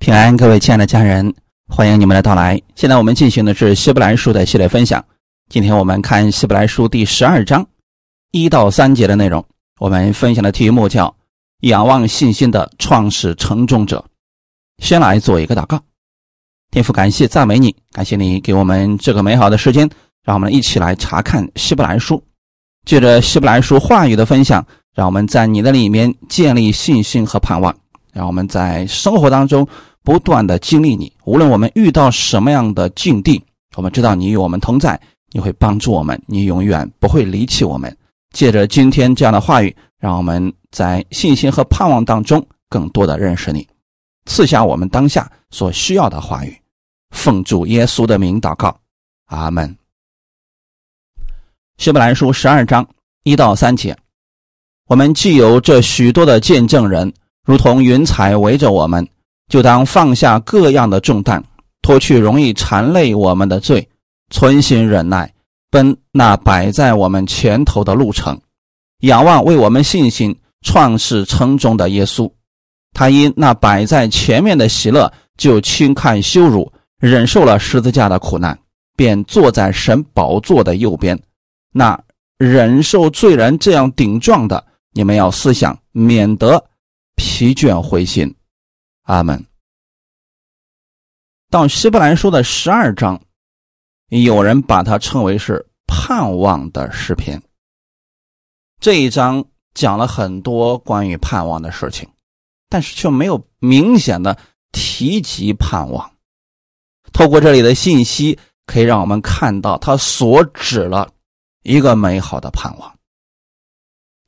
平安，各位亲爱的家人，欢迎你们的到来。现在我们进行的是希伯来书的系列分享。今天我们看希伯来书第十二章一到三节的内容。我们分享的题目叫“仰望信心的创始承重者”。先来做一个祷告，天父，感谢赞美你，感谢你给我们这个美好的时间，让我们一起来查看希伯来书。借着希伯来书话语的分享，让我们在你的里面建立信心和盼望，让我们在生活当中。不断的经历你，无论我们遇到什么样的境地，我们知道你与我们同在，你会帮助我们，你永远不会离弃我们。借着今天这样的话语，让我们在信心和盼望当中更多的认识你，赐下我们当下所需要的话语。奉主耶稣的名祷告，阿门。希伯来书十二章一到三节，我们既有这许多的见证人，如同云彩围着我们。就当放下各样的重担，脱去容易缠累我们的罪，存心忍耐，奔那摆在我们前头的路程，仰望为我们信心创始成终的耶稣。他因那摆在前面的喜乐，就轻看羞辱，忍受了十字架的苦难，便坐在神宝座的右边。那忍受罪人这样顶撞的，你们要思想，免得疲倦灰心。阿门。到希伯来书的十二章，有人把它称为是盼望的诗篇。这一章讲了很多关于盼望的事情，但是却没有明显的提及盼望。透过这里的信息，可以让我们看到他所指了一个美好的盼望。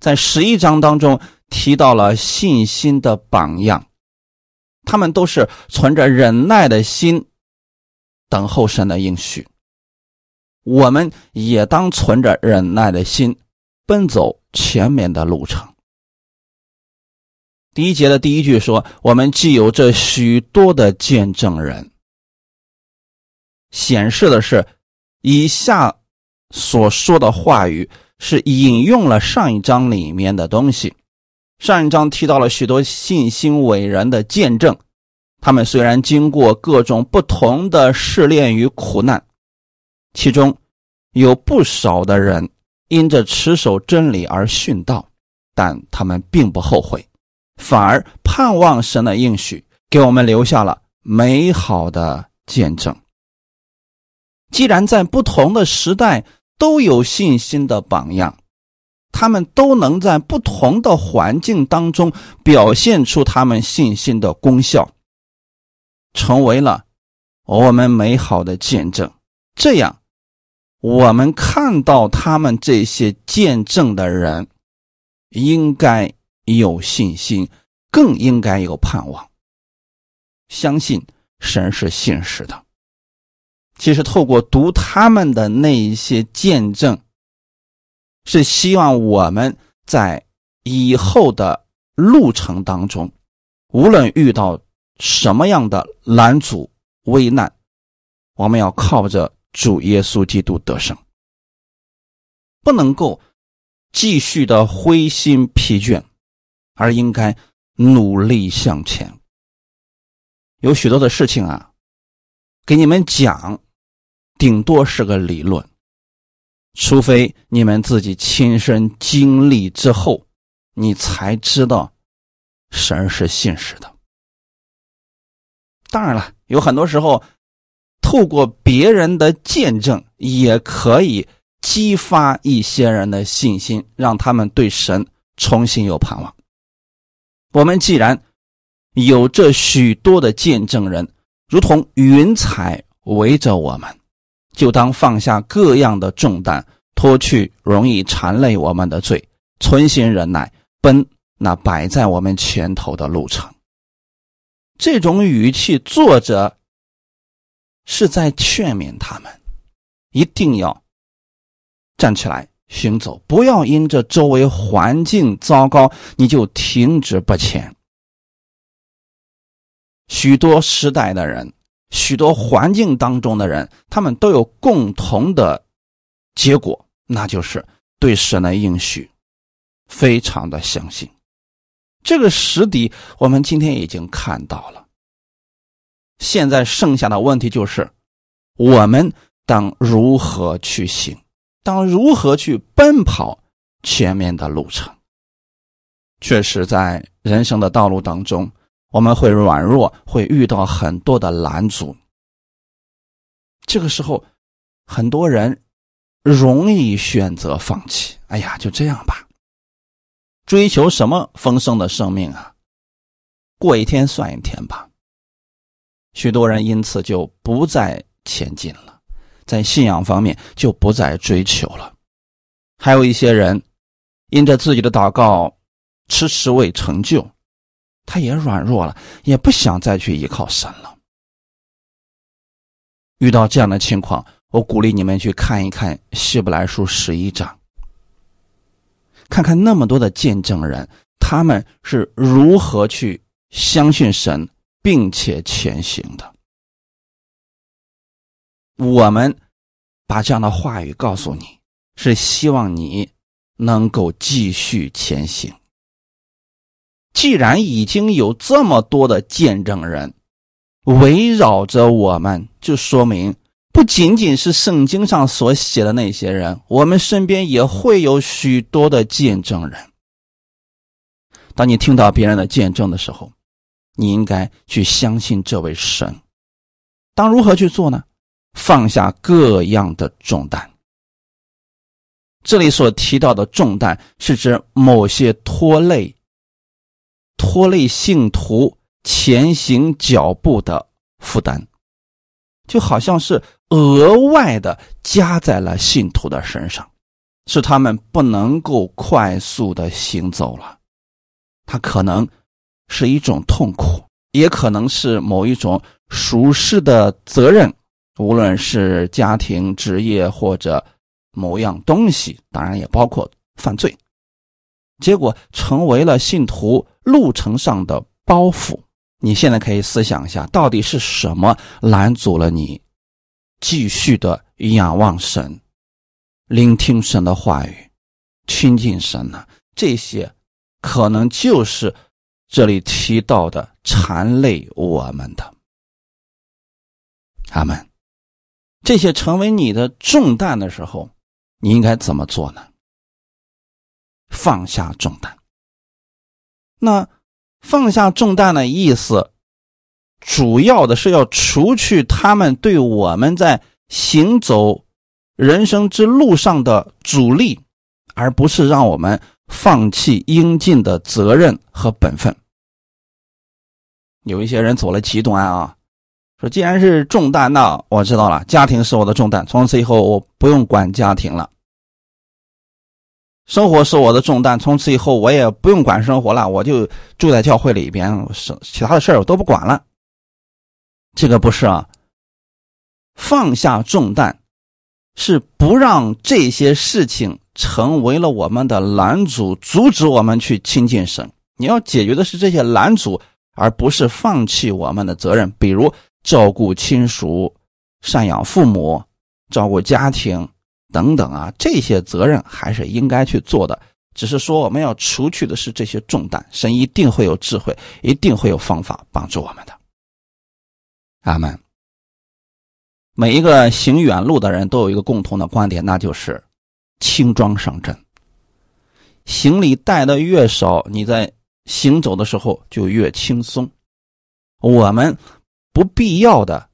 在十一章当中提到了信心的榜样。他们都是存着忍耐的心等候神的应许，我们也当存着忍耐的心奔走前面的路程。第一节的第一句说：“我们既有这许多的见证人。”显示的是，以下所说的话语是引用了上一章里面的东西。上一章提到了许多信心伟人的见证，他们虽然经过各种不同的试炼与苦难，其中有不少的人因着持守真理而殉道，但他们并不后悔，反而盼望神的应许，给我们留下了美好的见证。既然在不同的时代都有信心的榜样。他们都能在不同的环境当中表现出他们信心的功效，成为了我们美好的见证。这样，我们看到他们这些见证的人，应该有信心，更应该有盼望，相信神是信实的。其实，透过读他们的那一些见证。是希望我们在以后的路程当中，无论遇到什么样的拦阻、危难，我们要靠着主耶稣基督得胜，不能够继续的灰心疲倦，而应该努力向前。有许多的事情啊，给你们讲，顶多是个理论。除非你们自己亲身经历之后，你才知道神是信实的。当然了，有很多时候，透过别人的见证，也可以激发一些人的信心，让他们对神重新有盼望。我们既然有这许多的见证人，如同云彩围着我们。就当放下各样的重担，脱去容易缠累我们的罪，存心忍耐，奔那摆在我们前头的路程。这种语气，作者是在劝勉他们，一定要站起来行走，不要因着周围环境糟糕，你就停止不前。许多时代的人。许多环境当中的人，他们都有共同的结果，那就是对神的应许非常的相信。这个实底，我们今天已经看到了。现在剩下的问题就是，我们当如何去行，当如何去奔跑前面的路程。确实，在人生的道路当中，我们会软弱，会遇到很多的拦阻。这个时候，很多人容易选择放弃。哎呀，就这样吧。追求什么丰盛的生命啊？过一天算一天吧。许多人因此就不再前进了，在信仰方面就不再追求了。还有一些人，因着自己的祷告。迟迟未成就，他也软弱了，也不想再去依靠神了。遇到这样的情况，我鼓励你们去看一看《希伯来书》十一章，看看那么多的见证人，他们是如何去相信神，并且前行的。我们把这样的话语告诉你，是希望你能够继续前行。既然已经有这么多的见证人围绕着我们，就说明不仅仅是圣经上所写的那些人，我们身边也会有许多的见证人。当你听到别人的见证的时候，你应该去相信这位神。当如何去做呢？放下各样的重担。这里所提到的重担，是指某些拖累。拖累信徒前行脚步的负担，就好像是额外的加在了信徒的身上，使他们不能够快速的行走了。它可能是一种痛苦，也可能是某一种属世的责任，无论是家庭、职业或者某样东西，当然也包括犯罪。结果成为了信徒路程上的包袱。你现在可以思想一下，到底是什么拦阻了你继续的仰望神、聆听神的话语、亲近神呢？这些可能就是这里提到的缠累我们的。阿门。这些成为你的重担的时候，你应该怎么做呢？放下重担。那放下重担的意思，主要的是要除去他们对我们在行走人生之路上的阻力，而不是让我们放弃应尽的责任和本分。有一些人走了极端啊，说既然是重担，那我知道了，家庭是我的重担，从此以后我不用管家庭了。生活是我的重担，从此以后我也不用管生活了，我就住在教会里边，是其他的事儿我都不管了。这个不是啊，放下重担，是不让这些事情成为了我们的拦阻，阻止我们去亲近神。你要解决的是这些拦阻，而不是放弃我们的责任，比如照顾亲属、赡养父母、照顾家庭。等等啊，这些责任还是应该去做的，只是说我们要除去的是这些重担。神一定会有智慧，一定会有方法帮助我们的。阿门。每一个行远路的人都有一个共同的观点，那就是轻装上阵。行李带的越少，你在行走的时候就越轻松。我们不必要的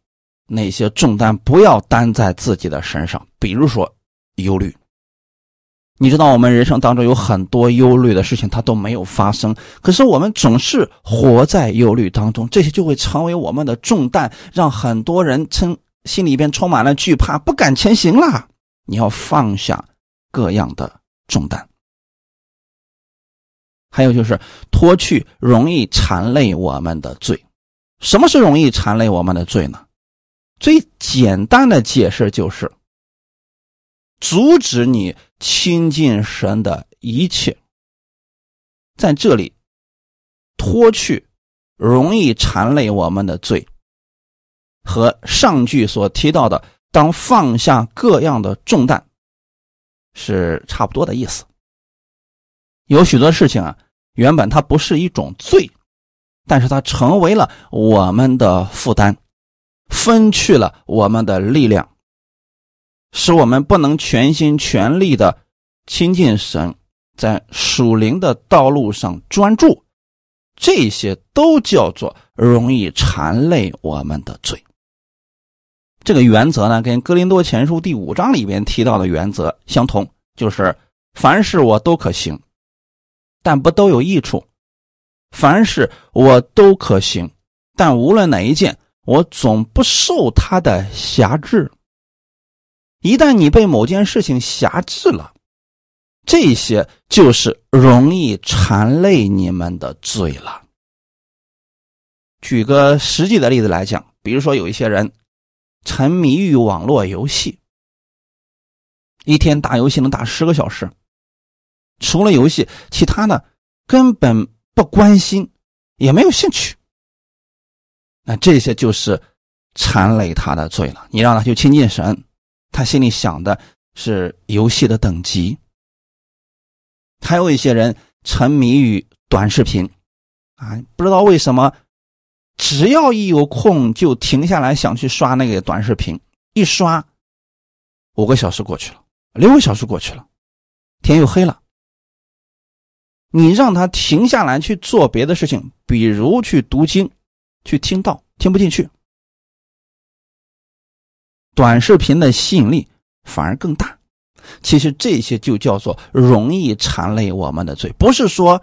那些重担不要担在自己的身上，比如说。忧虑，你知道我们人生当中有很多忧虑的事情，它都没有发生。可是我们总是活在忧虑当中，这些就会成为我们的重担，让很多人称心里边充满了惧怕，不敢前行了。你要放下各样的重担，还有就是脱去容易缠累我们的罪。什么是容易缠累我们的罪呢？最简单的解释就是。阻止你亲近神的一切，在这里脱去容易缠累我们的罪，和上句所提到的当放下各样的重担是差不多的意思。有许多事情啊，原本它不是一种罪，但是它成为了我们的负担，分去了我们的力量，使我们不能全心全力的亲近神，在属灵的道路上专注。这些都叫做容易缠累我们的罪。这个原则呢，跟《哥林多前书》第五章里边提到的原则相同，就是凡事我都可行，但不都有益处；凡事我都可行，但无论哪一件，我总不受他的辖制。一旦你被某件事情辖制了，这些就是容易缠累你们的罪了。举个实际的例子来讲，比如说有一些人沉迷于网络游戏，一天打游戏能打十个小时，除了游戏，其他的根本不关心，也没有兴趣。那这些就是缠累他的罪了。你让他去亲近神，他心里想的是游戏的等级。还有一些人沉迷于短视频，啊，不知道为什么，只要一有空就停下来想去刷那个短视频，一刷，五个小时过去了，六个小时过去了，天又黑了。你让他停下来去做别的事情，比如去读经、去听道，听不进去。短视频的吸引力反而更大。其实这些就叫做容易缠累我们的罪，不是说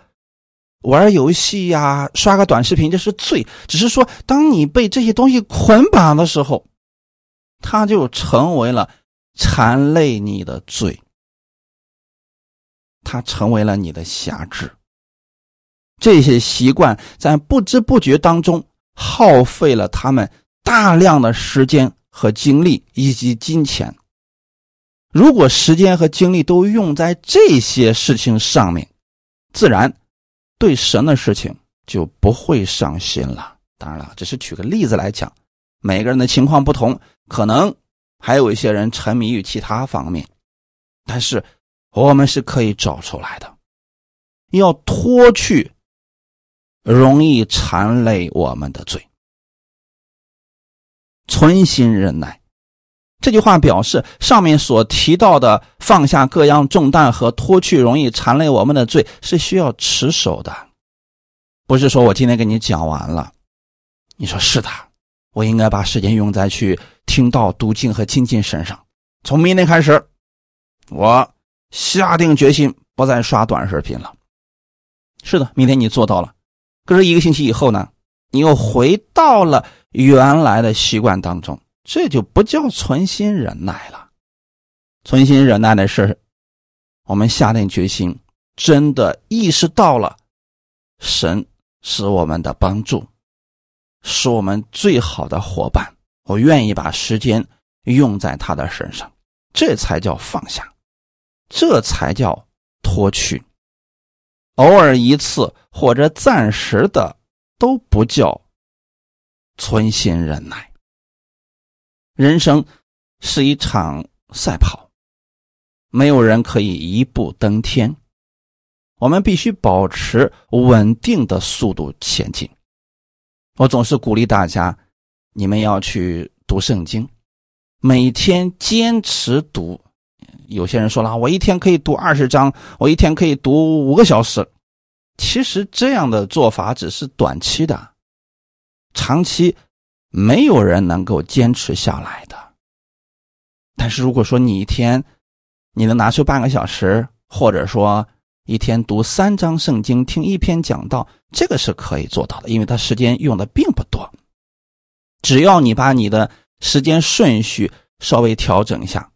玩游戏呀、刷个短视频这是罪，只是说当你被这些东西捆绑的时候，它就成为了缠累你的罪，它成为了你的辖制。这些习惯在不知不觉当中耗费了他们大量的时间和精力以及金钱。如果时间和精力都用在这些事情上面，自然对神的事情就不会上心了。当然了，只是举个例子来讲，每个人的情况不同，可能还有一些人沉迷于其他方面，但是我们是可以找出来的，要脱去容易缠累我们的罪，存心忍耐。这句话表示，上面所提到的放下各样重担和脱去容易缠累我们的罪，是需要持守的，不是说我今天给你讲完了，你说是的，我应该把时间用在去听到、读经和亲近身上。从明天开始，我下定决心不再刷短视频了。是的，明天你做到了，可是一个星期以后呢，你又回到了原来的习惯当中。这就不叫存心忍耐了。存心忍耐的是，我们下定决心，真的意识到了神是我们的帮助，是我们最好的伙伴。我愿意把时间用在他的身上，这才叫放下，这才叫脱去。偶尔一次或者暂时的，都不叫存心忍耐。人生是一场赛跑，没有人可以一步登天。我们必须保持稳定的速度前进。我总是鼓励大家，你们要去读圣经，每天坚持读。有些人说了，我一天可以读二十章，我一天可以读五个小时。其实这样的做法只是短期的，长期。没有人能够坚持下来的。但是如果说你一天你能拿出半个小时，或者说一天读三章圣经、听一篇讲道，这个是可以做到的，因为他时间用的并不多。只要你把你的时间顺序稍微调整一下，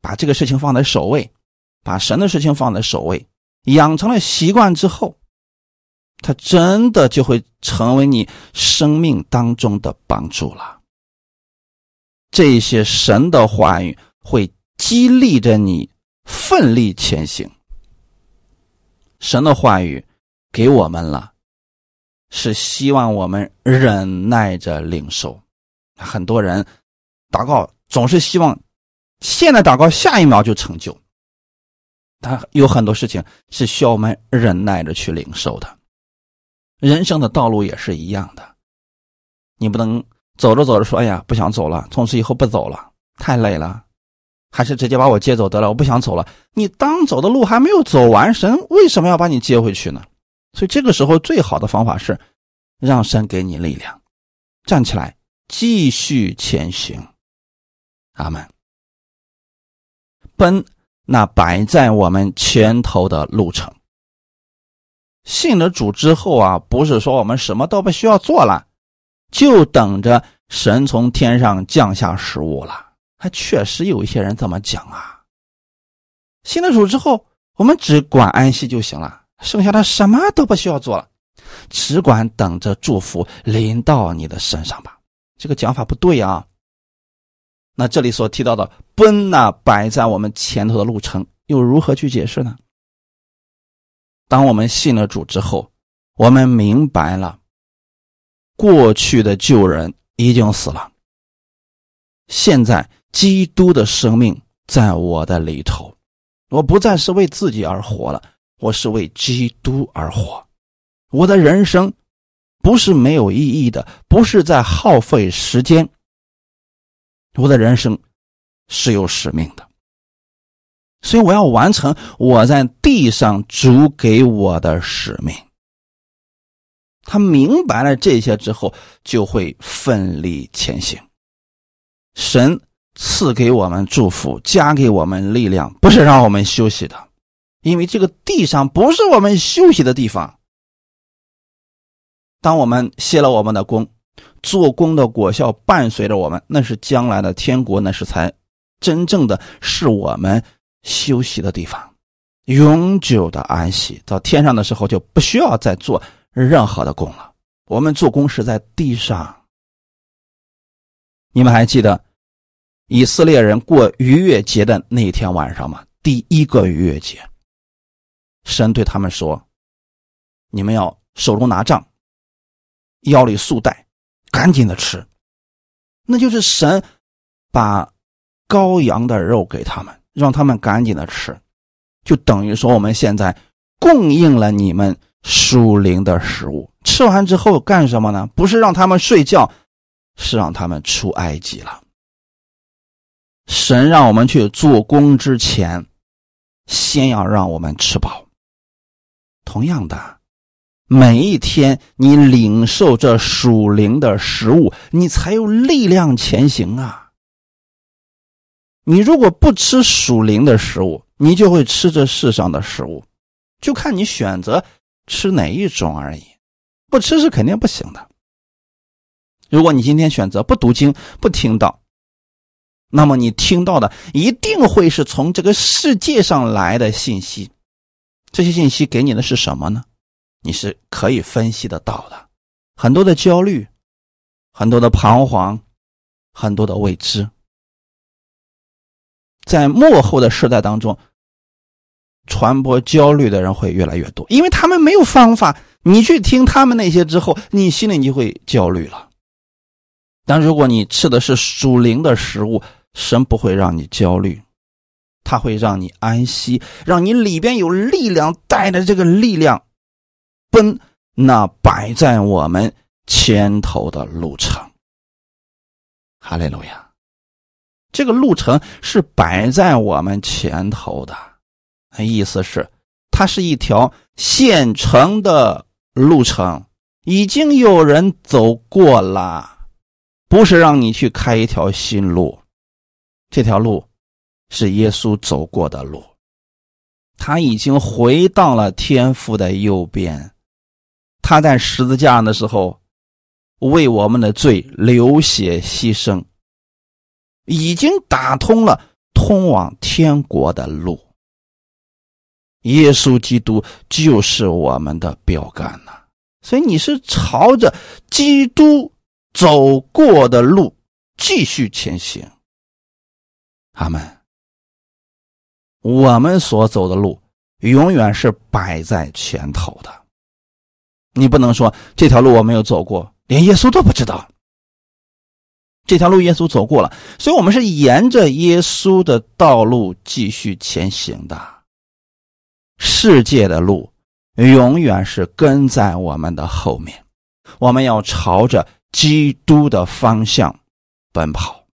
把这个事情放在首位，把神的事情放在首位，养成了习惯之后。他真的就会成为你生命当中的帮助了。这些神的话语会激励着你奋力前行。神的话语给我们了，是希望我们忍耐着领受。很多人祷告总是希望现在祷告，下一秒就成就。他有很多事情是需要我们忍耐着去领受的。人生的道路也是一样的，你不能走着走着说：“哎呀，不想走了，从此以后不走了，太累了，还是直接把我接走得了，我不想走了。”你当走的路还没有走完，神为什么要把你接回去呢？所以这个时候最好的方法是，让神给你力量，站起来继续前行。阿门。奔那摆在我们前头的路程。信了主之后啊，不是说我们什么都不需要做了。就等着神从天上降下食物了，还确实有一些人这么讲啊。信了主之后，我们只管安息就行了，剩下的什么都不需要做了，只管等着祝福临到你的身上吧。这个讲法不对啊。那这里所提到的奔那摆在我们前头的路程，又如何去解释呢？当我们信了主之后，我们明白了。过去的旧人已经死了，现在基督的生命在我的里头，我不再是为自己而活了，我是为基督而活。我的人生不是没有意义的，不是在耗费时间。我的人生是有使命的，所以我要完成我在地上主给我的使命。他明白了这些之后，就会奋力前行。神赐给我们祝福，加给我们力量，不是让我们休息的，因为这个地上不是我们休息的地方。当我们歇了我们的功，做工的果效伴随着我们，那是将来的天国，那是才真正的是我们休息的地方，永久的安息。到天上的时候，就不需要再做。任何的功了，我们做工是在地上。你们还记得以色列人过逾越节的那一天晚上吗？第一个逾越节，神对他们说：“你们要手中拿杖，腰里束带，赶紧的吃。”那就是神把羔羊的肉给他们，让他们赶紧的吃，就等于说我们现在供应了你们。属灵的食物吃完之后干什么呢？不是让他们睡觉，是让他们出埃及了。神让我们去做工之前，先要让我们吃饱。同样的，每一天你领受这属灵的食物，你才有力量前行啊！你如果不吃属灵的食物，你就会吃这世上的食物，就看你选择。吃哪一种而已，不吃是肯定不行的。如果你今天选择不读经、不听到，那么你听到的一定会是从这个世界上来的信息。这些信息给你的是什么呢？你是可以分析得到的。很多的焦虑，很多的彷徨，很多的未知，在幕后的时代当中。传播焦虑的人会越来越多，因为他们没有方法。你去听他们那些之后，你心里就会焦虑了。但如果你吃的是属灵的食物，神不会让你焦虑，他会让你安息，让你里边有力量，带着这个力量奔那摆在我们前头的路程。哈利路亚！这个路程是摆在我们前头的。意思是，它是一条现成的路程，已经有人走过了，不是让你去开一条新路。这条路是耶稣走过的路，他已经回到了天父的右边。他在十字架上的时候，为我们的罪流血牺牲，已经打通了通往天国的路。耶稣基督就是我们的标杆呐，所以你是朝着基督走过的路继续前行。阿门。我们所走的路永远是摆在前头的，你不能说这条路我没有走过，连耶稣都不知道。这条路耶稣走过了，所以我们是沿着耶稣的道路继续前行的。世界的路永远是跟在我们的后面，我们要朝着基督的方向奔跑，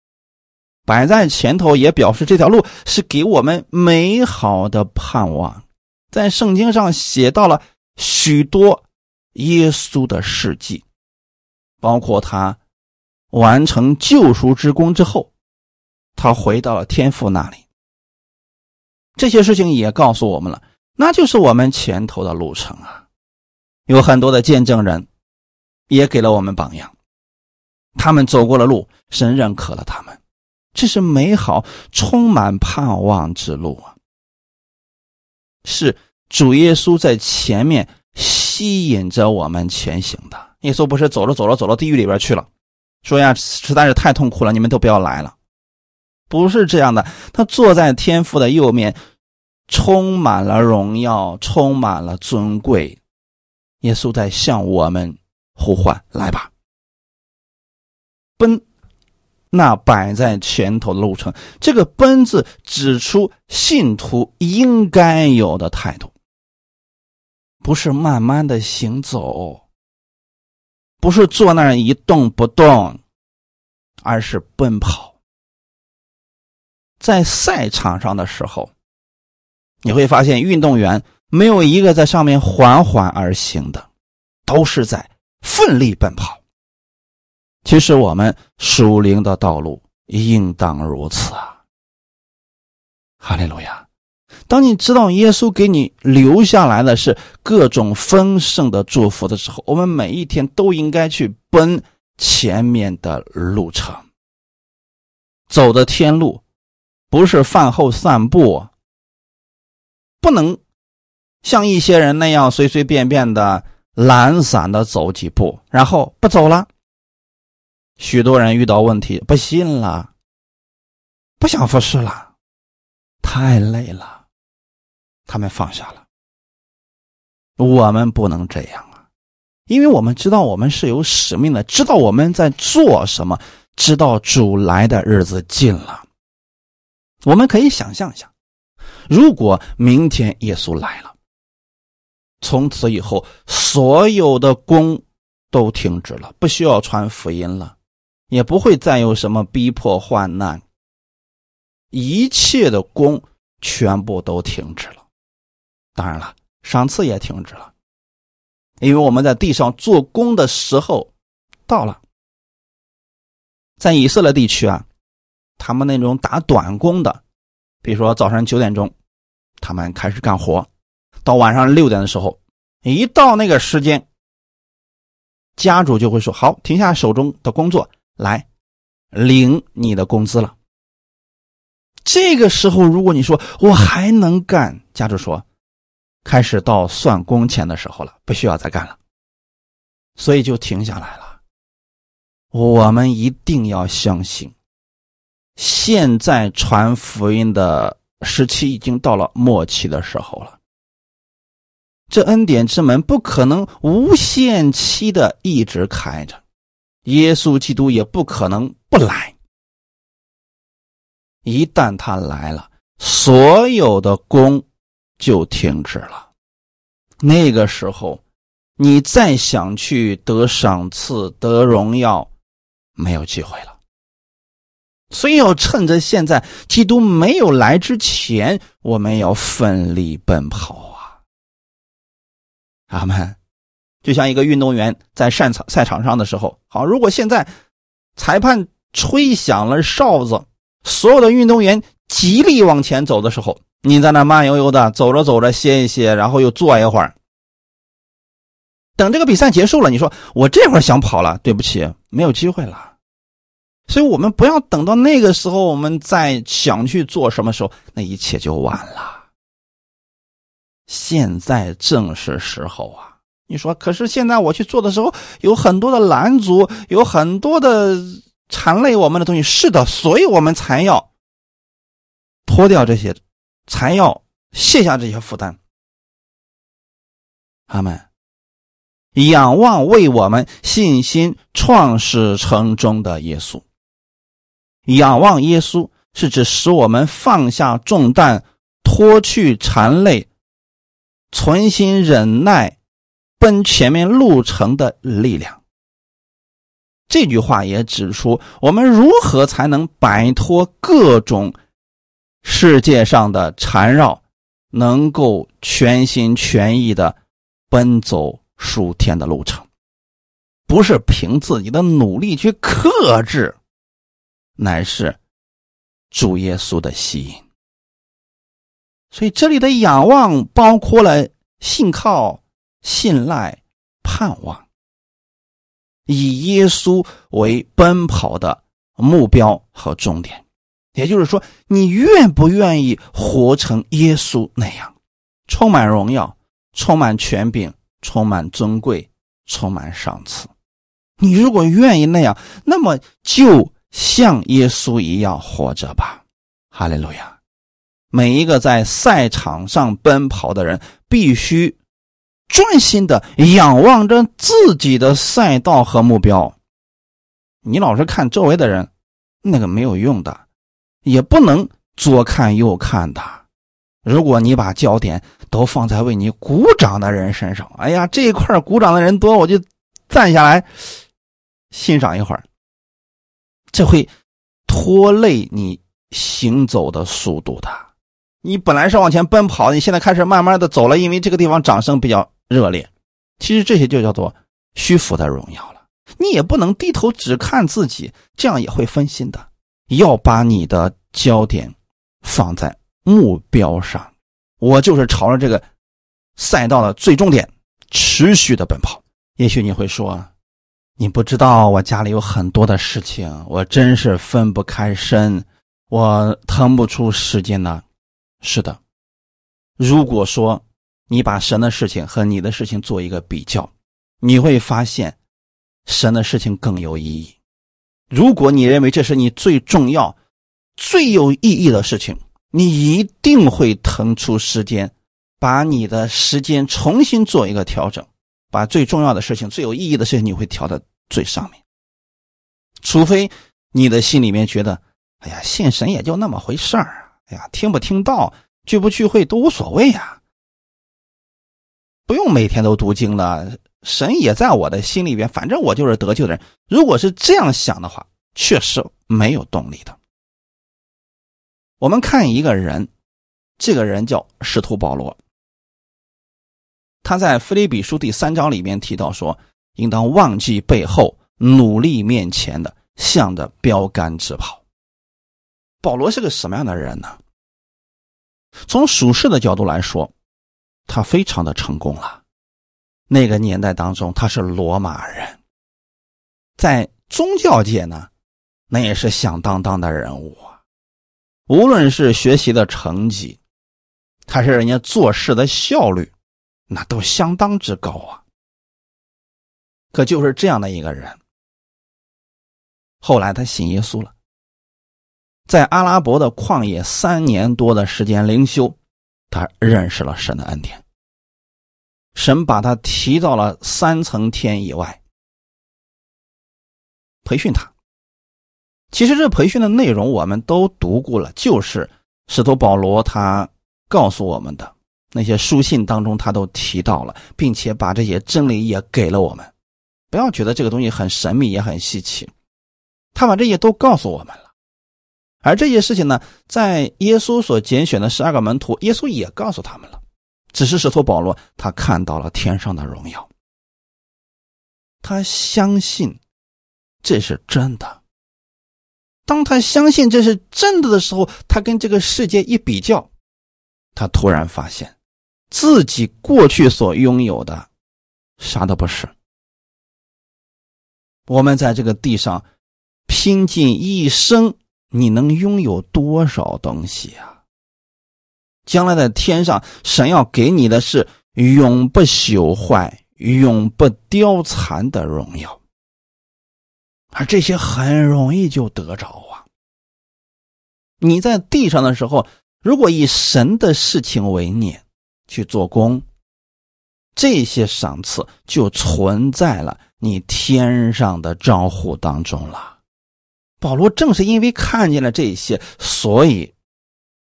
摆在前头，也表示这条路是给我们美好的盼望。在圣经上写到了许多耶稣的事迹，包括他完成救赎之功之后，他回到了天父那里。这些事情也告诉我们了，那就是我们前头的路程啊。有很多的见证人，也给了我们榜样。他们走过了路，神认可了他们，这是美好、充满盼望之路啊！是主耶稣在前面吸引着我们前行的。耶稣不是走着走着走到地狱里边去了，说呀，实在是太痛苦了，你们都不要来了。不是这样的，他坐在天父的右面，充满了荣耀，充满了尊贵。耶稣在向我们呼唤：“来吧，奔那摆在前头的路程。”这个“奔”字指出信徒应该有的态度，不是慢慢的行走，不是坐那儿一动不动，而是奔跑。在赛场上的时候，你会发现运动员。没有一个在上面缓缓而行的，都是在奋力奔跑。其实我们属灵的道路应当如此啊！哈利路亚！当你知道耶稣给你留下来的是各种丰盛的祝福的时候，我们每一天都应该去奔前面的路程。走的天路，不是饭后散步，不能。像一些人那样随随便便的、懒散的走几步，然后不走了。许多人遇到问题不信了，不想服侍了，太累了，他们放下了。我们不能这样啊，因为我们知道我们是有使命的，知道我们在做什么，知道主来的日子近了。我们可以想象一下，如果明天耶稣来了。从此以后，所有的工都停止了，不需要传福音了，也不会再有什么逼迫患难，一切的工全部都停止了。当然了，赏赐也停止了，因为我们在地上做工的时候到了。在以色列地区啊，他们那种打短工的，比如说早上九点钟，他们开始干活。到晚上六点的时候，一到那个时间，家主就会说：“好，停下手中的工作，来领你的工资了。”这个时候，如果你说我还能干，家主说：“开始到算工钱的时候了，不需要再干了。”所以就停下来了。我们一定要相信，现在传福音的时期已经到了末期的时候了。这恩典之门不可能无限期的一直开着，耶稣基督也不可能不来。一旦他来了，所有的功就停止了。那个时候，你再想去得赏赐、得荣耀，没有机会了。所以要趁着现在基督没有来之前，我们要奋力奔跑啊。阿门，就像一个运动员在赛场赛场上的时候，好，如果现在裁判吹响了哨子，所有的运动员极力往前走的时候，你在那慢悠悠的走着走着歇一歇，然后又坐一会儿，等这个比赛结束了，你说我这会儿想跑了，对不起，没有机会了。所以我们不要等到那个时候，我们再想去做什么时候，那一切就晚了。现在正是时候啊！你说，可是现在我去做的时候，有很多的拦阻，有很多的缠累我们的东西。是的，所以我们才要脱掉这些，才要卸下这些负担。阿门。仰望为我们信心创始成终的耶稣。仰望耶稣是指使我们放下重担，脱去缠累。存心忍耐，奔前面路程的力量。这句话也指出，我们如何才能摆脱各种世界上的缠绕，能够全心全意的奔走数天的路程，不是凭自己的努力去克制，乃是主耶稣的吸引。所以这里的仰望包括了信靠、信赖、盼望。以耶稣为奔跑的目标和终点，也就是说，你愿不愿意活成耶稣那样，充满荣耀、充满权柄、充满尊贵、充满赏赐？你如果愿意那样，那么就像耶稣一样活着吧。哈利路亚！每一个在赛场上奔跑的人，必须。专心的仰望着自己的赛道和目标，你老是看周围的人，那个没有用的，也不能左看右看的。如果你把焦点都放在为你鼓掌的人身上，哎呀，这一块鼓掌的人多，我就站下来欣赏一会儿，这会拖累你行走的速度的。你本来是往前奔跑，你现在开始慢慢的走了，因为这个地方掌声比较。热烈，其实这些就叫做虚浮的荣耀了。你也不能低头只看自己，这样也会分心的。要把你的焦点放在目标上，我就是朝着这个赛道的最终点持续的奔跑。也许你会说，你不知道我家里有很多的事情，我真是分不开身，我腾不出时间呢。是的，如果说。你把神的事情和你的事情做一个比较，你会发现，神的事情更有意义。如果你认为这是你最重要、最有意义的事情，你一定会腾出时间，把你的时间重新做一个调整，把最重要的事情、最有意义的事情，你会调到最上面。除非你的心里面觉得，哎呀，信神也就那么回事儿，哎呀，听不听到、聚不聚会都无所谓呀。不用每天都读经了，神也在我的心里边，反正我就是得救的人。如果是这样想的话，确实没有动力的。我们看一个人，这个人叫使徒保罗，他在腓立比书第三章里面提到说：“应当忘记背后，努力面前的，向着标杆直跑。”保罗是个什么样的人呢？从属世的角度来说。他非常的成功了，那个年代当中他是罗马人，在宗教界呢，那也是响当当的人物啊。无论是学习的成绩，还是人家做事的效率，那都相当之高啊。可就是这样的一个人，后来他信耶稣了，在阿拉伯的旷野三年多的时间灵修。他认识了神的恩典，神把他提到了三层天以外，培训他。其实这培训的内容我们都读过了，就是使徒保罗他告诉我们的那些书信当中，他都提到了，并且把这些真理也给了我们。不要觉得这个东西很神秘也很稀奇，他把这些都告诉我们了。而这些事情呢，在耶稣所拣选的十二个门徒，耶稣也告诉他们了。只是使徒保罗他看到了天上的荣耀，他相信这是真的。当他相信这是真的的时候，他跟这个世界一比较，他突然发现自己过去所拥有的啥都不是。我们在这个地上拼尽一生。你能拥有多少东西啊？将来在天上，神要给你的是永不朽坏、永不凋残的荣耀，而这些很容易就得着啊。你在地上的时候，如果以神的事情为念去做工，这些赏赐就存在了你天上的账户当中了。保罗正是因为看见了这些，所以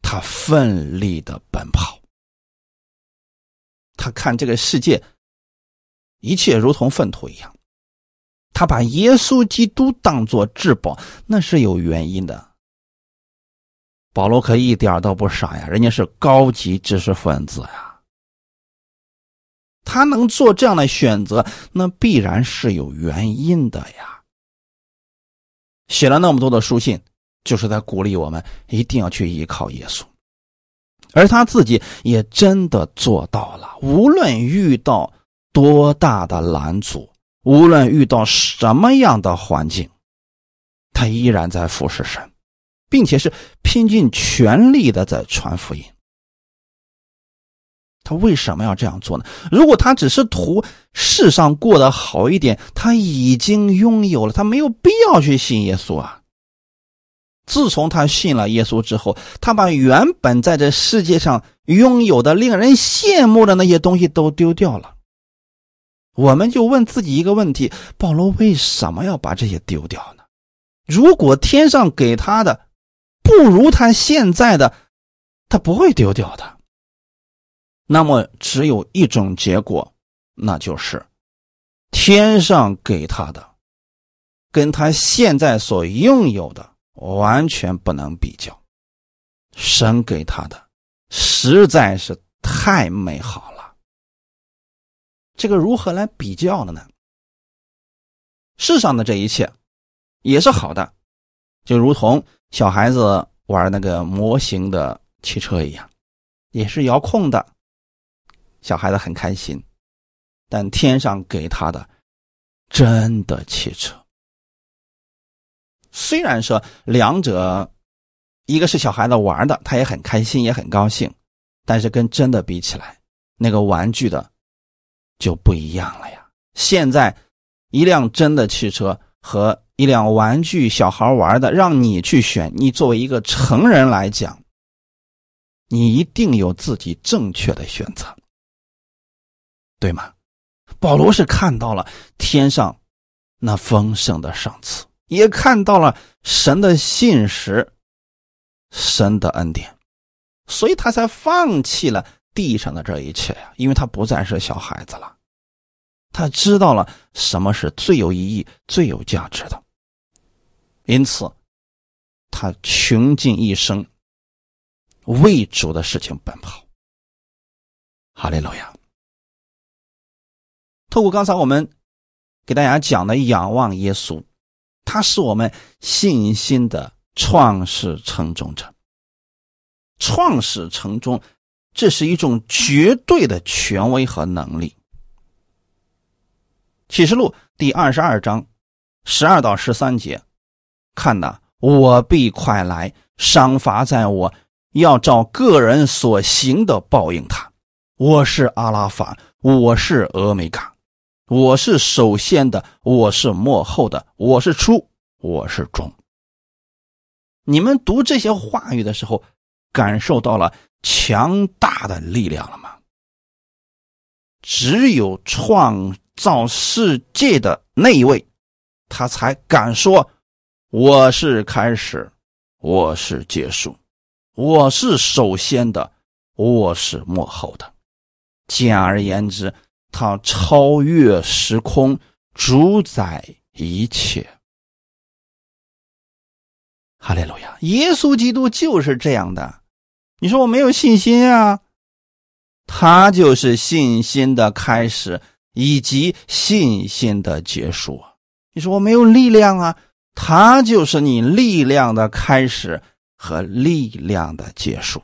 他奋力的奔跑。他看这个世界，一切如同粪土一样，他把耶稣基督当作至宝，那是有原因的。保罗可一点都不傻呀，人家是高级知识分子呀，他能做这样的选择，那必然是有原因的呀。写了那么多的书信，就是在鼓励我们一定要去依靠耶稣，而他自己也真的做到了。无论遇到多大的拦阻，无论遇到什么样的环境，他依然在服侍神。并且是拼尽全力的在传福音。他为什么要这样做呢？如果他只是图世上过得好一点，他已经拥有了，他没有必要去信耶稣啊。自从他信了耶稣之后，他把原本在这世界上拥有的令人羡慕的那些东西都丢掉了。我们就问自己一个问题：保罗为什么要把这些丢掉呢？如果天上给他的，不如他现在的，他不会丢掉的。那么只有一种结果，那就是天上给他的，跟他现在所拥有的完全不能比较。神给他的实在是太美好了，这个如何来比较的呢？世上的这一切也是好的，就如同。小孩子玩那个模型的汽车一样，也是遥控的，小孩子很开心。但天上给他的真的汽车，虽然说两者一个是小孩子玩的，他也很开心，也很高兴，但是跟真的比起来，那个玩具的就不一样了呀。现在一辆真的汽车和。一辆玩具，小孩玩的，让你去选。你作为一个成人来讲，你一定有自己正确的选择，对吗？保罗是看到了天上那丰盛的赏赐，也看到了神的信实、神的恩典，所以他才放弃了地上的这一切呀，因为他不再是小孩子了，他知道了什么是最有意义、最有价值的。因此，他穷尽一生为主的事情奔跑。哈利路亚！透过刚才我们给大家讲的仰望耶稣，他是我们信心的创始成终者。创始成终，这是一种绝对的权威和能力。启示录第二十二章十二到十三节。看呐，我必快来，赏罚在我，要照个人所行的报应他。我是阿拉法，我是俄美嘎，我是首先的，我是幕后的，我是初，我是终。你们读这些话语的时候，感受到了强大的力量了吗？只有创造世界的那一位，他才敢说。我是开始，我是结束，我是首先的，我是幕后的。简而言之，他超越时空，主宰一切。哈利路亚！耶稣基督就是这样的。你说我没有信心啊？他就是信心的开始以及信心的结束。你说我没有力量啊？他就是你力量的开始和力量的结束。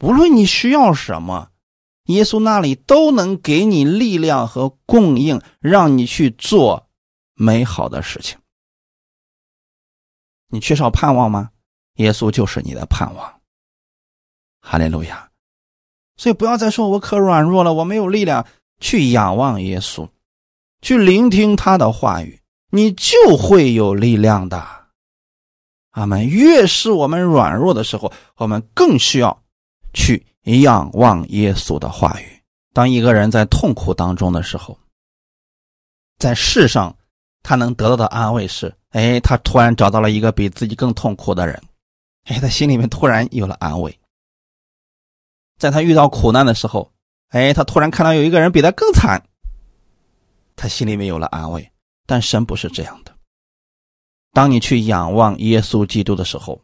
无论你需要什么，耶稣那里都能给你力量和供应，让你去做美好的事情。你缺少盼望吗？耶稣就是你的盼望。哈利路亚！所以不要再说我可软弱了，我没有力量去仰望耶稣，去聆听他的话语。你就会有力量的，阿门。越是我们软弱的时候，我们更需要去仰望耶稣的话语。当一个人在痛苦当中的时候，在世上他能得到的安慰是：哎，他突然找到了一个比自己更痛苦的人，哎，他心里面突然有了安慰。在他遇到苦难的时候，哎，他突然看到有一个人比他更惨，他心里面有了安慰。但神不是这样的。当你去仰望耶稣基督的时候，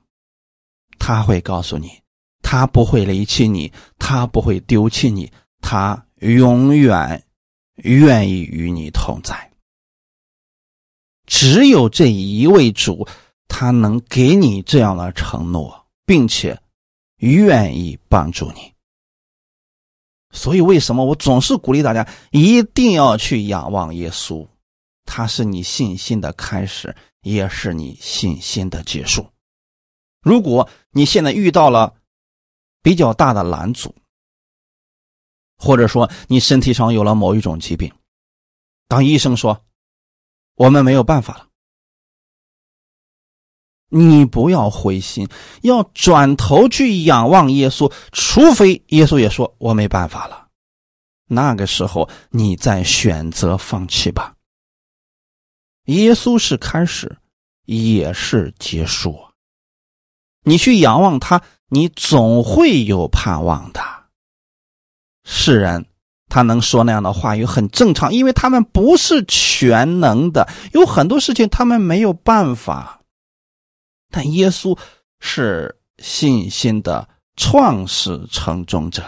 他会告诉你，他不会离弃你，他不会丢弃你，他永远愿意与你同在。只有这一位主，他能给你这样的承诺，并且愿意帮助你。所以，为什么我总是鼓励大家一定要去仰望耶稣？他是你信心的开始，也是你信心的结束。如果你现在遇到了比较大的拦阻，或者说你身体上有了某一种疾病，当医生说我们没有办法了，你不要灰心，要转头去仰望耶稣，除非耶稣也说我没办法了，那个时候你再选择放弃吧。耶稣是开始，也是结束。你去仰望他，你总会有盼望的。世人他能说那样的话语很正常，因为他们不是全能的，有很多事情他们没有办法。但耶稣是信心的创始成终者，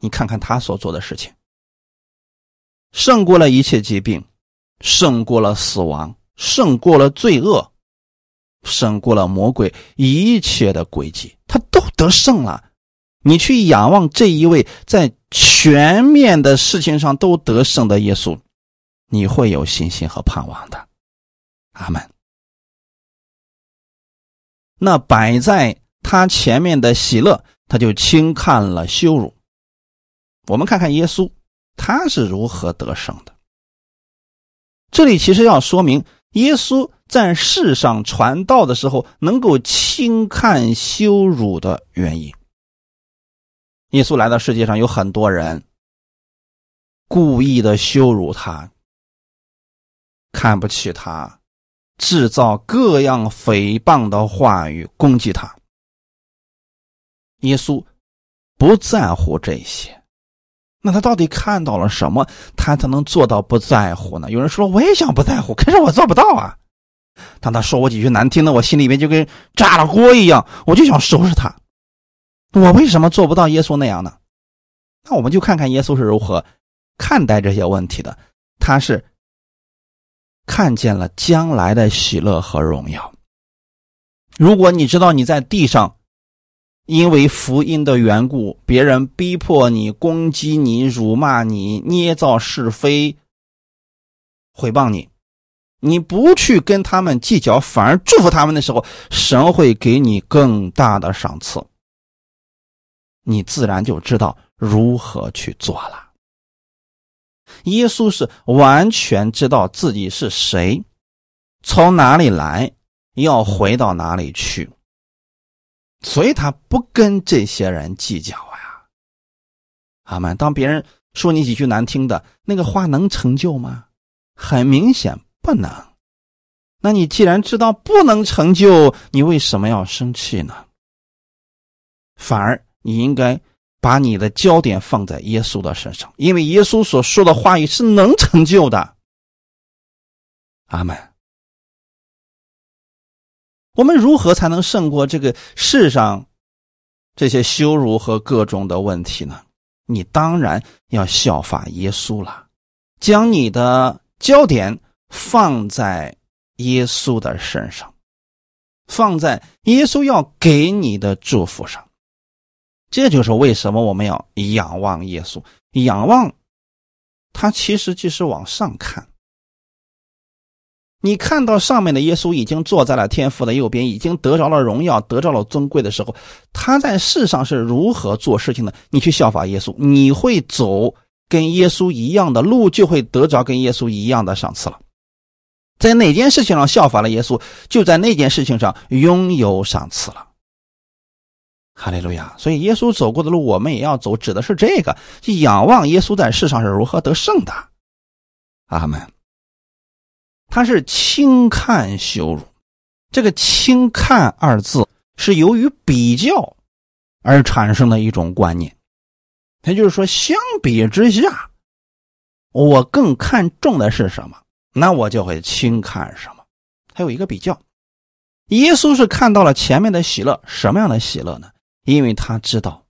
你看看他所做的事情，胜过了一切疾病。胜过了死亡，胜过了罪恶，胜过了魔鬼一切的诡计，他都得胜了。你去仰望这一位在全面的事情上都得胜的耶稣，你会有信心和盼望的。阿门。那摆在他前面的喜乐，他就轻看了羞辱。我们看看耶稣，他是如何得胜的。这里其实要说明，耶稣在世上传道的时候，能够轻看羞辱的原因。耶稣来到世界上，有很多人故意的羞辱他，看不起他，制造各样诽谤的话语攻击他。耶稣不在乎这些。那他到底看到了什么，他才能做到不在乎呢？有人说我也想不在乎，可是我做不到啊。当他说我几句难听的，我心里面就跟炸了锅一样，我就想收拾他。我为什么做不到耶稣那样呢？那我们就看看耶稣是如何看待这些问题的。他是看见了将来的喜乐和荣耀。如果你知道你在地上。因为福音的缘故，别人逼迫你、攻击你、辱骂你、捏造是非、诽谤你，你不去跟他们计较，反而祝福他们的时候，神会给你更大的赏赐。你自然就知道如何去做了。耶稣是完全知道自己是谁，从哪里来，要回到哪里去。所以他不跟这些人计较呀，阿门。当别人说你几句难听的那个话，能成就吗？很明显不能。那你既然知道不能成就，你为什么要生气呢？反而你应该把你的焦点放在耶稣的身上，因为耶稣所说的话语是能成就的。阿门。我们如何才能胜过这个世上这些羞辱和各种的问题呢？你当然要效法耶稣了，将你的焦点放在耶稣的身上，放在耶稣要给你的祝福上。这就是为什么我们要仰望耶稣，仰望他其实就是往上看。你看到上面的耶稣已经坐在了天父的右边，已经得着了荣耀，得着了尊贵的时候，他在世上是如何做事情的？你去效法耶稣，你会走跟耶稣一样的路，就会得着跟耶稣一样的赏赐了。在哪件事情上效法了耶稣，就在那件事情上拥有赏赐了。哈利路亚！所以耶稣走过的路，我们也要走，指的是这个，仰望耶稣在世上是如何得胜的。阿门。他是轻看羞辱，这个“轻看”二字是由于比较而产生的一种观念。也就是说，相比之下，我更看重的是什么，那我就会轻看什么。还有一个比较，耶稣是看到了前面的喜乐，什么样的喜乐呢？因为他知道，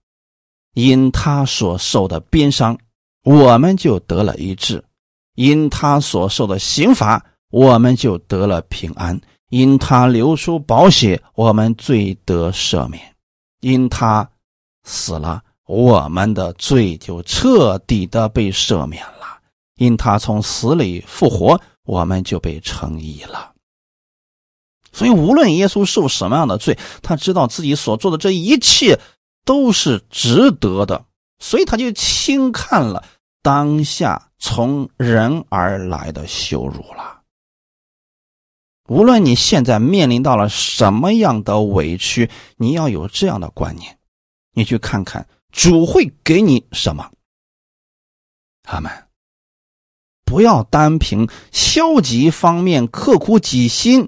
因他所受的鞭伤，我们就得了医治；因他所受的刑罚，我们就得了平安；因他流出宝血，我们罪得赦免；因他死了，我们的罪就彻底的被赦免了；因他从死里复活，我们就被称义了。所以，无论耶稣受什么样的罪，他知道自己所做的这一切都是值得的，所以他就轻看了当下从人而来的羞辱了。无论你现在面临到了什么样的委屈，你要有这样的观念，你去看看主会给你什么。他们不要单凭消极方面刻苦己心。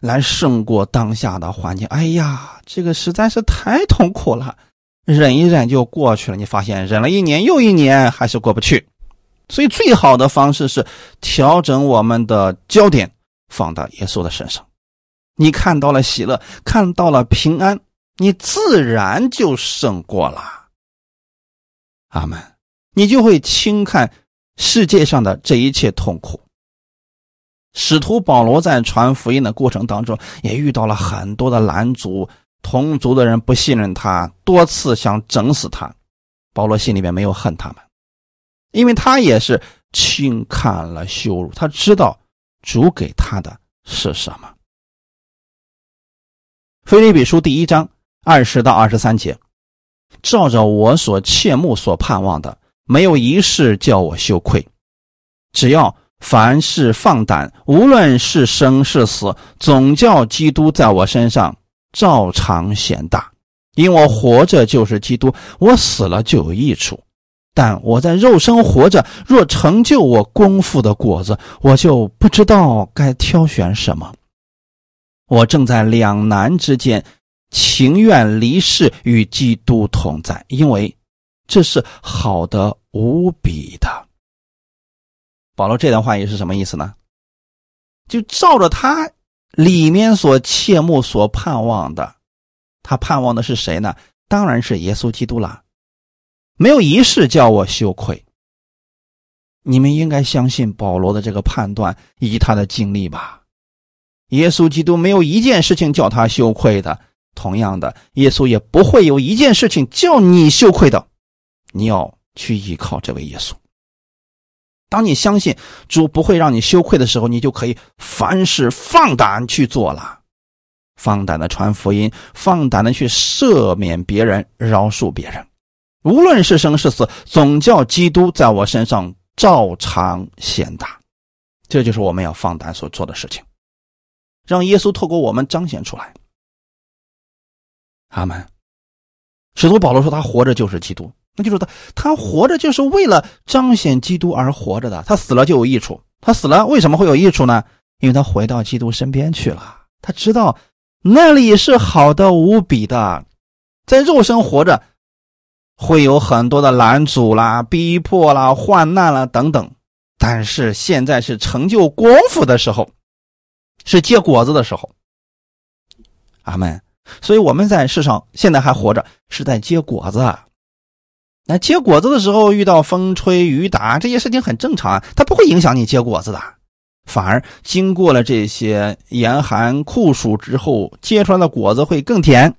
来胜过当下的环境。哎呀，这个实在是太痛苦了，忍一忍就过去了。你发现忍了一年又一年还是过不去，所以最好的方式是调整我们的焦点，放到耶稣的身上。你看到了喜乐，看到了平安，你自然就胜过了。阿门。你就会轻看世界上的这一切痛苦。使徒保罗在传福音的过程当中，也遇到了很多的拦阻，同族的人不信任他，多次想整死他。保罗心里面没有恨他们，因为他也是轻看了羞辱，他知道主给他的是什么。腓利比书第一章二十到二十三节，照着我所切慕所盼望的，没有一事叫我羞愧，只要。凡事放胆，无论是生是死，总叫基督在我身上照常显大。因我活着就是基督，我死了就有益处。但我在肉身活着，若成就我功夫的果子，我就不知道该挑选什么。我正在两难之间，情愿离世与基督同在，因为这是好的无比的。保罗这段话也是什么意思呢？就照着他里面所切慕、所盼望的，他盼望的是谁呢？当然是耶稣基督了。没有一事叫我羞愧。你们应该相信保罗的这个判断以及他的经历吧。耶稣基督没有一件事情叫他羞愧的。同样的，耶稣也不会有一件事情叫你羞愧的。你要去依靠这位耶稣。当你相信主不会让你羞愧的时候，你就可以凡事放胆去做了，放胆的传福音，放胆的去赦免别人、饶恕别人，无论是生是死，总叫基督在我身上照常显大。这就是我们要放胆所做的事情，让耶稣透过我们彰显出来。阿门。使徒保罗说：“他活着就是基督。”那就是他，他活着就是为了彰显基督而活着的。他死了就有益处。他死了为什么会有益处呢？因为他回到基督身边去了。他知道那里是好的无比的。在肉身活着，会有很多的拦阻啦、逼迫啦、患难啦等等。但是现在是成就功夫的时候，是结果子的时候。阿门。所以我们在世上现在还活着，是在结果子。那结果子的时候遇到风吹雨打这些事情很正常啊，它不会影响你结果子的，反而经过了这些严寒酷暑之后，结出来的果子会更甜。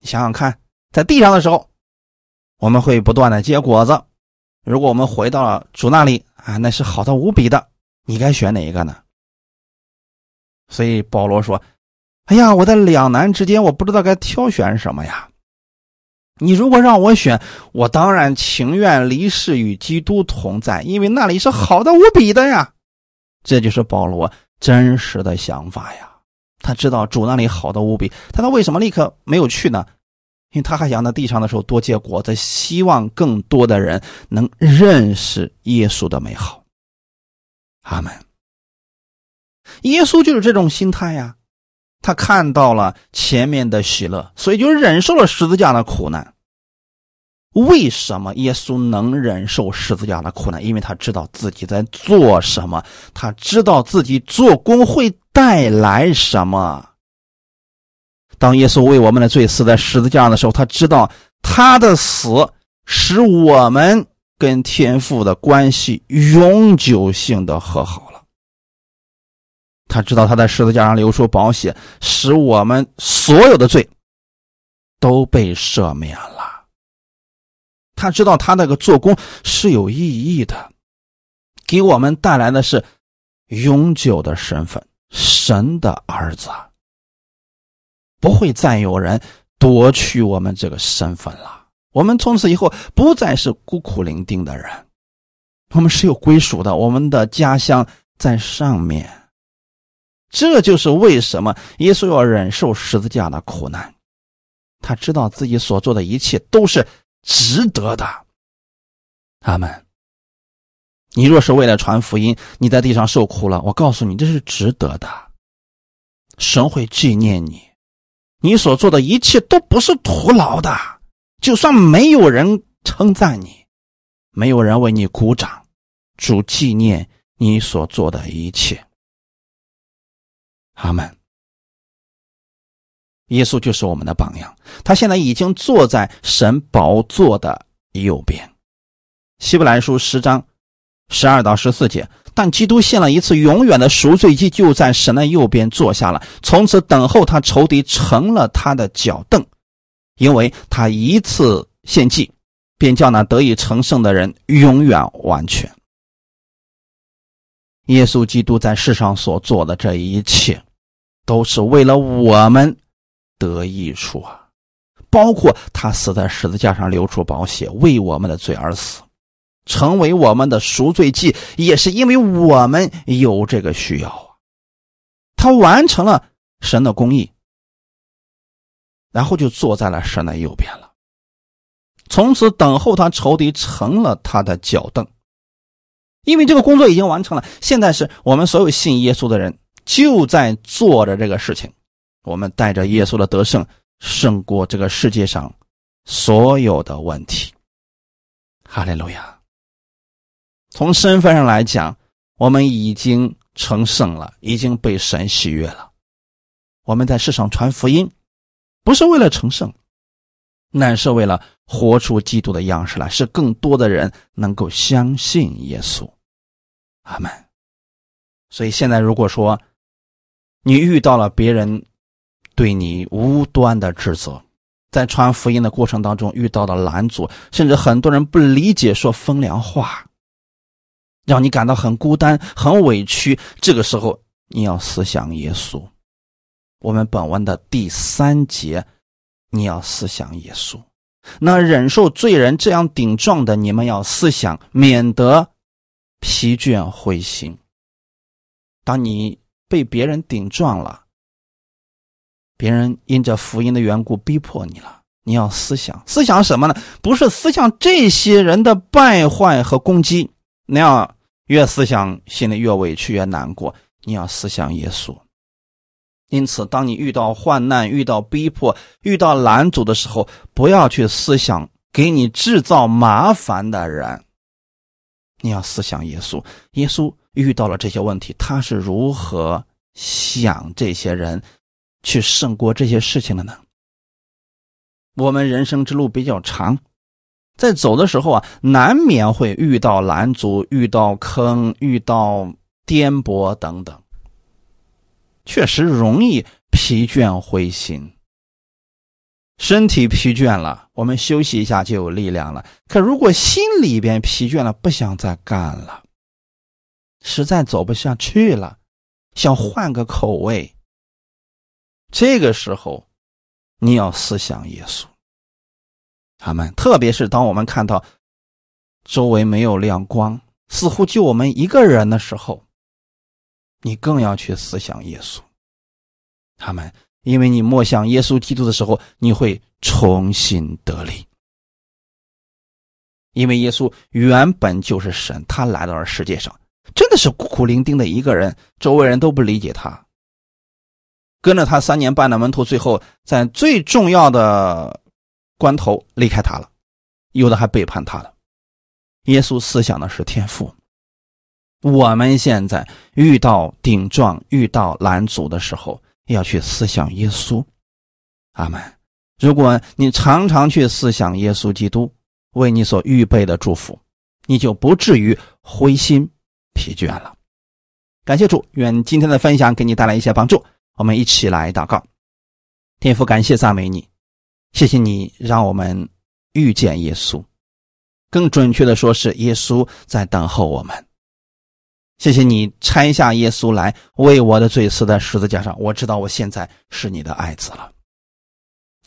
你想想看，在地上的时候，我们会不断的结果子，如果我们回到了主那里啊，那是好的无比的，你该选哪一个呢？所以保罗说：“哎呀，我在两难之间，我不知道该挑选什么呀。”你如果让我选，我当然情愿离世与基督同在，因为那里是好的无比的呀。这就是保罗真实的想法呀。他知道主那里好的无比，他他为什么立刻没有去呢？因为他还想在地上的时候多结果子，希望更多的人能认识耶稣的美好。阿门。耶稣就是这种心态呀。他看到了前面的喜乐，所以就忍受了十字架的苦难。为什么耶稣能忍受十字架的苦难？因为他知道自己在做什么，他知道自己做工会带来什么。当耶稣为我们的罪死在十字架上的时候，他知道他的死使我们跟天父的关系永久性的和好。他知道他在十字架上流出宝血，使我们所有的罪都被赦免了。他知道他那个做工是有意义的，给我们带来的是永久的身份，神的儿子，不会再有人夺取我们这个身份了。我们从此以后不再是孤苦伶仃的人，我们是有归属的，我们的家乡在上面。这就是为什么耶稣要忍受十字架的苦难，他知道自己所做的一切都是。值得的，阿门。你若是为了传福音，你在地上受苦了，我告诉你，这是值得的。神会纪念你，你所做的一切都不是徒劳的。就算没有人称赞你，没有人为你鼓掌，主纪念你所做的一切。阿门。耶稣就是我们的榜样，他现在已经坐在神宝座的右边。希伯来书十章十二到十四节，但基督献了一次永远的赎罪祭，就在神的右边坐下了，从此等候他仇敌成了他的脚凳，因为他一次献祭，便叫那得以成圣的人永远完全。耶稣基督在世上所做的这一切，都是为了我们。得益处啊，包括他死在十字架上流出宝血，为我们的罪而死，成为我们的赎罪祭，也是因为我们有这个需要啊。他完成了神的公义，然后就坐在了神的右边了，从此等候他仇敌成了他的脚凳，因为这个工作已经完成了。现在是我们所有信耶稣的人就在做着这个事情。我们带着耶稣的得胜，胜过这个世界上所有的问题。哈利路亚！从身份上来讲，我们已经成圣了，已经被神喜悦了。我们在世上传福音，不是为了成圣，乃是为了活出基督的样式来，使更多的人能够相信耶稣。阿门。所以现在，如果说你遇到了别人，对你无端的指责，在传福音的过程当中遇到了拦阻，甚至很多人不理解，说风凉话，让你感到很孤单、很委屈。这个时候，你要思想耶稣。我们本文的第三节，你要思想耶稣。那忍受罪人这样顶撞的，你们要思想，免得疲倦灰心。当你被别人顶撞了。别人因着福音的缘故逼迫你了，你要思想思想什么呢？不是思想这些人的败坏和攻击，那样越思想心里越委屈越难过。你要思想耶稣。因此，当你遇到患难、遇到逼迫、遇到拦阻的时候，不要去思想给你制造麻烦的人，你要思想耶稣。耶稣遇到了这些问题，他是如何想这些人？去胜过这些事情的呢？我们人生之路比较长，在走的时候啊，难免会遇到拦阻、遇到坑、遇到颠簸等等，确实容易疲倦灰心。身体疲倦了，我们休息一下就有力量了。可如果心里边疲倦了，不想再干了，实在走不下去了，想换个口味。这个时候，你要思想耶稣，他们特别是当我们看到周围没有亮光，似乎就我们一个人的时候，你更要去思想耶稣。他们，因为你默想耶稣基督的时候，你会重新得力。因为耶稣原本就是神，他来到了世界上，真的是孤苦伶仃的一个人，周围人都不理解他。跟着他三年半的门徒，最后在最重要的关头离开他了，有的还背叛他了。耶稣思想的是天赋。我们现在遇到顶撞、遇到拦阻的时候，要去思想耶稣。阿门。如果你常常去思想耶稣基督为你所预备的祝福，你就不至于灰心疲倦了。感谢主，愿今天的分享给你带来一些帮助。我们一起来祷告。天父，感谢赞美你，谢谢你让我们遇见耶稣，更准确的说是耶稣在等候我们。谢谢你拆下耶稣来为我的罪死在十字架上，我知道我现在是你的爱子了。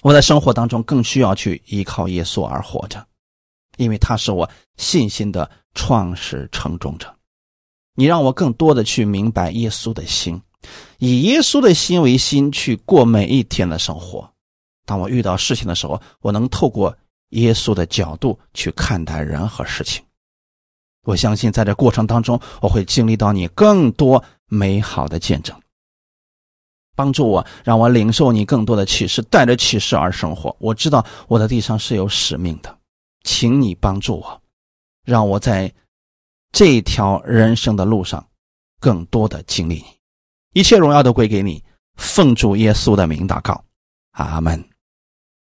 我在生活当中更需要去依靠耶稣而活着，因为他是我信心的创始成终者。你让我更多的去明白耶稣的心。以耶稣的心为心去过每一天的生活。当我遇到事情的时候，我能透过耶稣的角度去看待人和事情。我相信在这过程当中，我会经历到你更多美好的见证。帮助我，让我领受你更多的启示，带着启示而生活。我知道我的地上是有使命的，请你帮助我，让我在这条人生的路上更多的经历你。一切荣耀都归给你，奉主耶稣的名祷告，阿门。